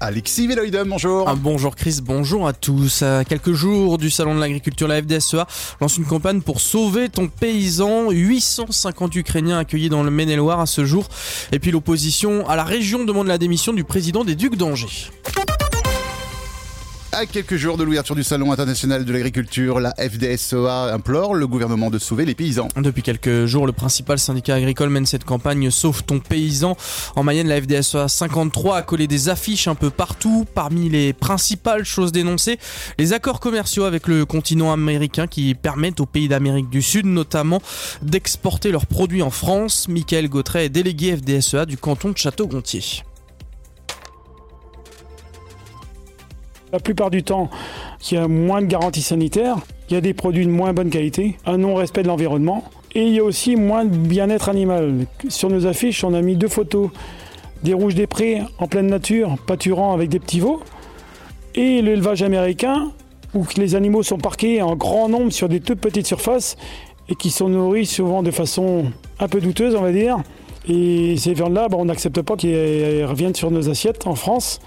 Alexis Veloïdem, bonjour. Un bonjour Chris, bonjour à tous. Quelques jours du salon de l'agriculture, la FDSEA lance une campagne pour sauver ton paysan. 850 Ukrainiens accueillis dans le Maine-et-Loire à ce jour. Et puis l'opposition à la région demande la démission du président des Ducs d'Angers. À quelques jours de l'ouverture du Salon international de l'agriculture, la FDSEA implore le gouvernement de sauver les paysans. Depuis quelques jours, le principal syndicat agricole mène cette campagne Sauve ton paysan. En Mayenne, la FDSEA 53 a collé des affiches un peu partout. Parmi les principales choses dénoncées, les accords commerciaux avec le continent américain qui permettent aux pays d'Amérique du Sud notamment d'exporter leurs produits en France. Michael Gautret est délégué FDSEA du canton de Château-Gontier. La plupart du temps, il y a moins de garanties sanitaires, il y a des produits de moins bonne qualité, un non-respect de l'environnement et il y a aussi moins de bien-être animal. Sur nos affiches, on a mis deux photos des rouges des prés en pleine nature, pâturant avec des petits veaux, et l'élevage américain où les animaux sont parqués en grand nombre sur des toutes petites surfaces et qui sont nourris souvent de façon un peu douteuse, on va dire. Et ces viandes-là, on n'accepte pas qu'elles reviennent sur nos assiettes en France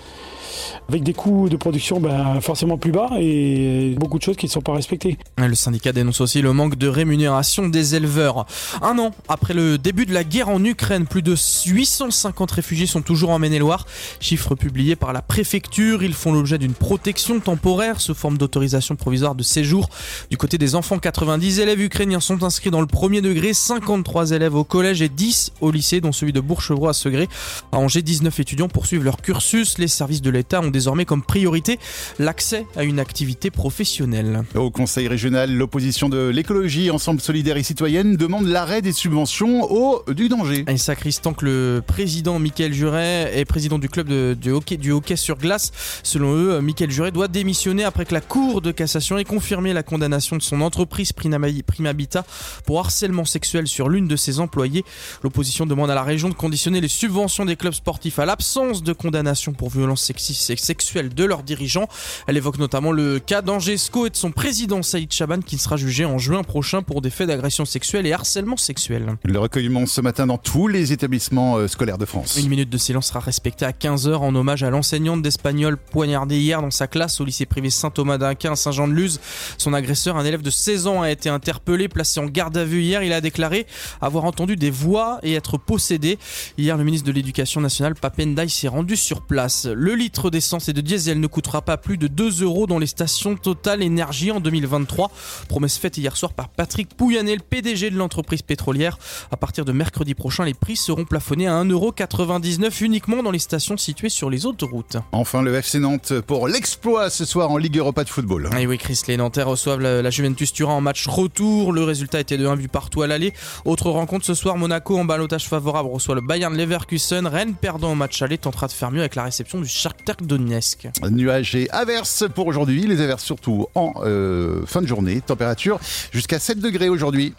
avec des coûts de production ben, forcément plus bas et beaucoup de choses qui ne sont pas respectées. Le syndicat dénonce aussi le manque de rémunération des éleveurs. Un an après le début de la guerre en Ukraine, plus de 850 réfugiés sont toujours en Maine-et-Loire. Chiffre publié par la préfecture, ils font l'objet d'une protection temporaire sous forme d'autorisation provisoire de séjour. Du côté des enfants, 90 élèves ukrainiens sont inscrits dans le premier degré, 53 élèves au collège et 10 au lycée, dont celui de Bourg-Chevroux à Segré. À Angers, 19 étudiants poursuivent leur cursus. Les services de l'État ont désormais comme priorité l'accès à une activité professionnelle. Au Conseil régional, l'opposition de l'écologie, Ensemble solidaire et citoyenne demande l'arrêt des subventions au du danger. Et sacristant que le président Michael Juret est président du club de, hockey, du hockey sur glace. Selon eux, Michael Juret doit démissionner après que la Cour de cassation ait confirmé la condamnation de son entreprise Primabita pour harcèlement sexuel sur l'une de ses employés. L'opposition demande à la région de conditionner les subventions des clubs sportifs à l'absence de condamnation pour violence sexistes et sexuelles de leurs dirigeants. Elle évoque notamment le cas d'Angesco et de son président Saïd Chaban qui sera jugé en juin prochain pour des faits d'agression sexuelle et harcèlement sexuel. Le recueillement ce matin dans tous les établissements euh, scolaires de France. Une minute de silence sera respectée à 15h en hommage à l'enseignante d'espagnol poignardée hier dans sa classe au lycée privé Saint-Thomas d'Aquin à Saint-Jean-de-Luz. Son agresseur, un élève de 16 ans, a été interpellé, placé en garde à vue hier. Il a déclaré avoir entendu des voix et être possédé. Hier, le ministre de l'Éducation nationale, Papendaï, s'est rendu sur place. Le litre d'essence et de diesel ne coûtera pas plus de 2 euros dans les stations Total Énergie en 2023. Promesse faite hier soir par Patrick Pouyanné, le PDG de l'entreprise pétrolière. À partir de mercredi prochain, les prix seront plafonnés à 1,99€ uniquement dans les stations situées sur les autoroutes. Enfin, le FC Nantes pour l'exploit ce soir en Ligue Europa de football. Et oui, Chris, les Nantais reçoivent la, Juventus Turin en match retour. Le résultat était de 1 but partout à l'aller. Autre rencontre ce soir, Monaco en balotage favorable reçoit le Bayern Leverkusen. Rennes perdant au match aller tentera de faire mieux avec la réception du Shakhtar Donetsk. Nuages et averses pour aujourd'hui. Les averses surtout en euh, fin de journée. Température jusqu'à 7 degrés aujourd'hui.